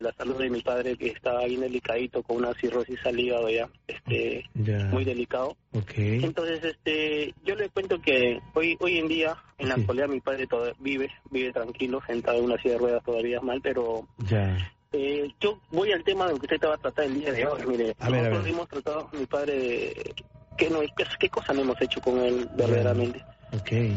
la salud de mi padre que estaba bien delicadito con una cirrosis al hígado ya, este, Ya. muy delicado. Entonces, este, yo le cuento que hoy hoy en día, en la Sí. actualidad, mi padre todavía vive, vive tranquilo, sentado en una silla de ruedas todavía mal, pero Ya. eh, yo voy al tema de lo que usted te va a tratar el día de hoy. Mire, A ver, a nosotros ver. hemos tratado, mi padre, ¿qué, no, qué, qué cosa no hemos hecho con él verdaderamente?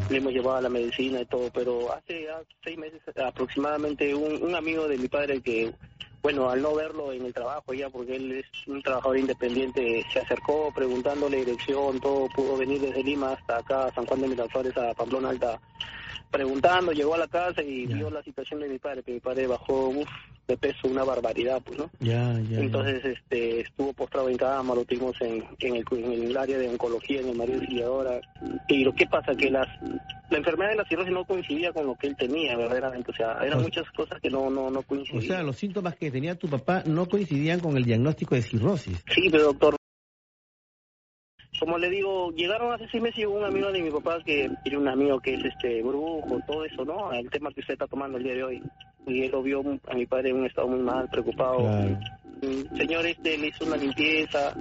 Le hemos llevado a la medicina y todo, pero hace ya seis meses aproximadamente un, un amigo de mi padre que, bueno, al no verlo en el trabajo ya, porque él es un trabajador independiente, se acercó preguntándole dirección, todo, pudo venir desde Lima hasta acá, San Juan de Miraflores, a Pamplona Alta, preguntando, llegó a la casa y Ya. vio la situación de mi padre, que mi padre bajó uf, de peso una barbaridad, pues, ¿no? Ya, ya. Entonces este, estuvo postrado en cama, lo tuvimos en, en, el, en el área de oncología, en el María Auxiliadora. Y lo que pasa que las la enfermedad de la cirrosis no coincidía con lo que él tenía, verdaderamente. O sea, eran O- muchas cosas que no, no, no O coincidían. sea, los síntomas que tenía tu papá no coincidían con el diagnóstico de cirrosis. Sí, pero doctor, como le digo, llegaron hace seis meses llegó un amigo de mi papá que tiene un amigo que es este brujo, todo eso, ¿no? El tema que usted está tomando el día de hoy. Y él lo vio a mi padre en un estado muy mal, preocupado. Claro. Señor, este le hizo una limpieza.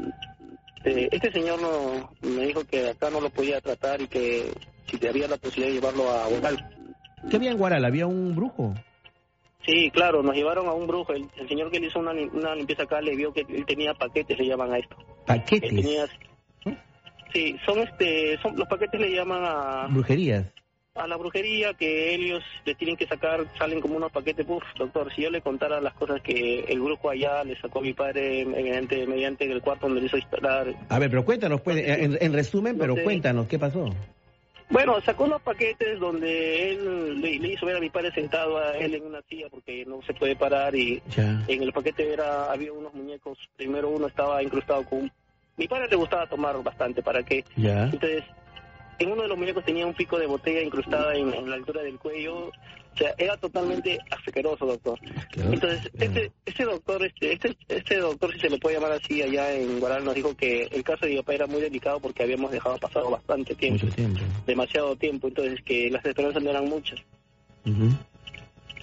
Este, este señor no, me dijo que acá no lo podía tratar y que si había la posibilidad de llevarlo a Guadal. ¿Qué había en Guaral? ¿Había un brujo? Sí, claro, nos llevaron a un brujo. El, el señor que le hizo una, lim- una limpieza acá le vio que él tenía paquetes, le llaman a esto. Él Paquetes. tenía... Sí, son este, son los paquetes le llaman a, Brujerías. a la brujería que ellos le tienen que sacar, salen como unos paquetes, Uf, doctor, si yo le contara las cosas que el brujo allá le sacó a mi padre mediante, mediante el cuarto donde le hizo instalar. A ver, pero cuéntanos, pues, en, en resumen, pero cuéntanos, ¿qué pasó? Bueno, sacó unos paquetes donde él le, le hizo ver a mi padre sentado a él en una silla porque no se puede parar y en el paquete era había unos muñecos, primero uno estaba incrustado con un... Mi padre le gustaba tomar bastante, ¿para qué? Ya. Entonces, en uno de los muñecos tenía un pico de botella incrustada en, en la altura del cuello. O sea, era totalmente asqueroso, doctor. Entonces, este, este doctor, este, este, este doctor, si se le puede llamar así, allá en Guaral nos dijo que el caso de mi papá era muy delicado porque habíamos dejado pasado bastante tiempo, Mucho tiempo. demasiado tiempo, entonces que las esperanzas no eran muchas. Ujú.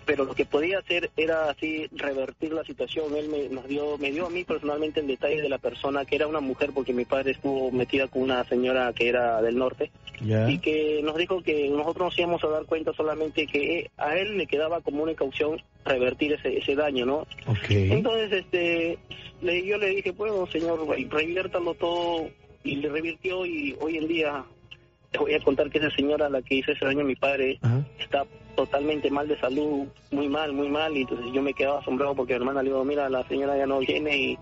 Pero lo que podía hacer era así revertir la situación. Él me, nos dio, me dio a mí personalmente el detalle de la persona, que era una mujer, porque mi padre estuvo metida con una señora que era del norte. Y que nos dijo que nosotros nos íbamos a dar cuenta solamente que a él le quedaba como una caución revertir ese, ese daño, ¿no? Entonces, este, le, yo le dije, bueno, señor, reviértalo todo, y le revirtió, y hoy en día, te voy a contar que esa señora a la que hizo ese daño a mi padre Ajá. está totalmente mal de salud, muy mal, muy mal, y entonces yo me quedaba asombrado porque mi hermana le digo, mira, la señora ya no viene, y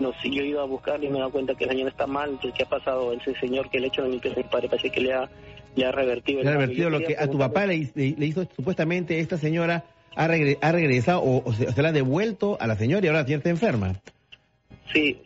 no, si yo he ido a buscarle y me he dado cuenta que la señora está mal, entonces ¿qué ha pasado? Ese señor que le ha hecho la limpieza a mi padre parece que le ha, le ha revertido. el Le ha revertido lo que a tu papá le, le- le hizo supuestamente esta señora ha, regre- ha regresado o, o se, o se la ha devuelto a la señora y ahora la señora está enferma. Sí,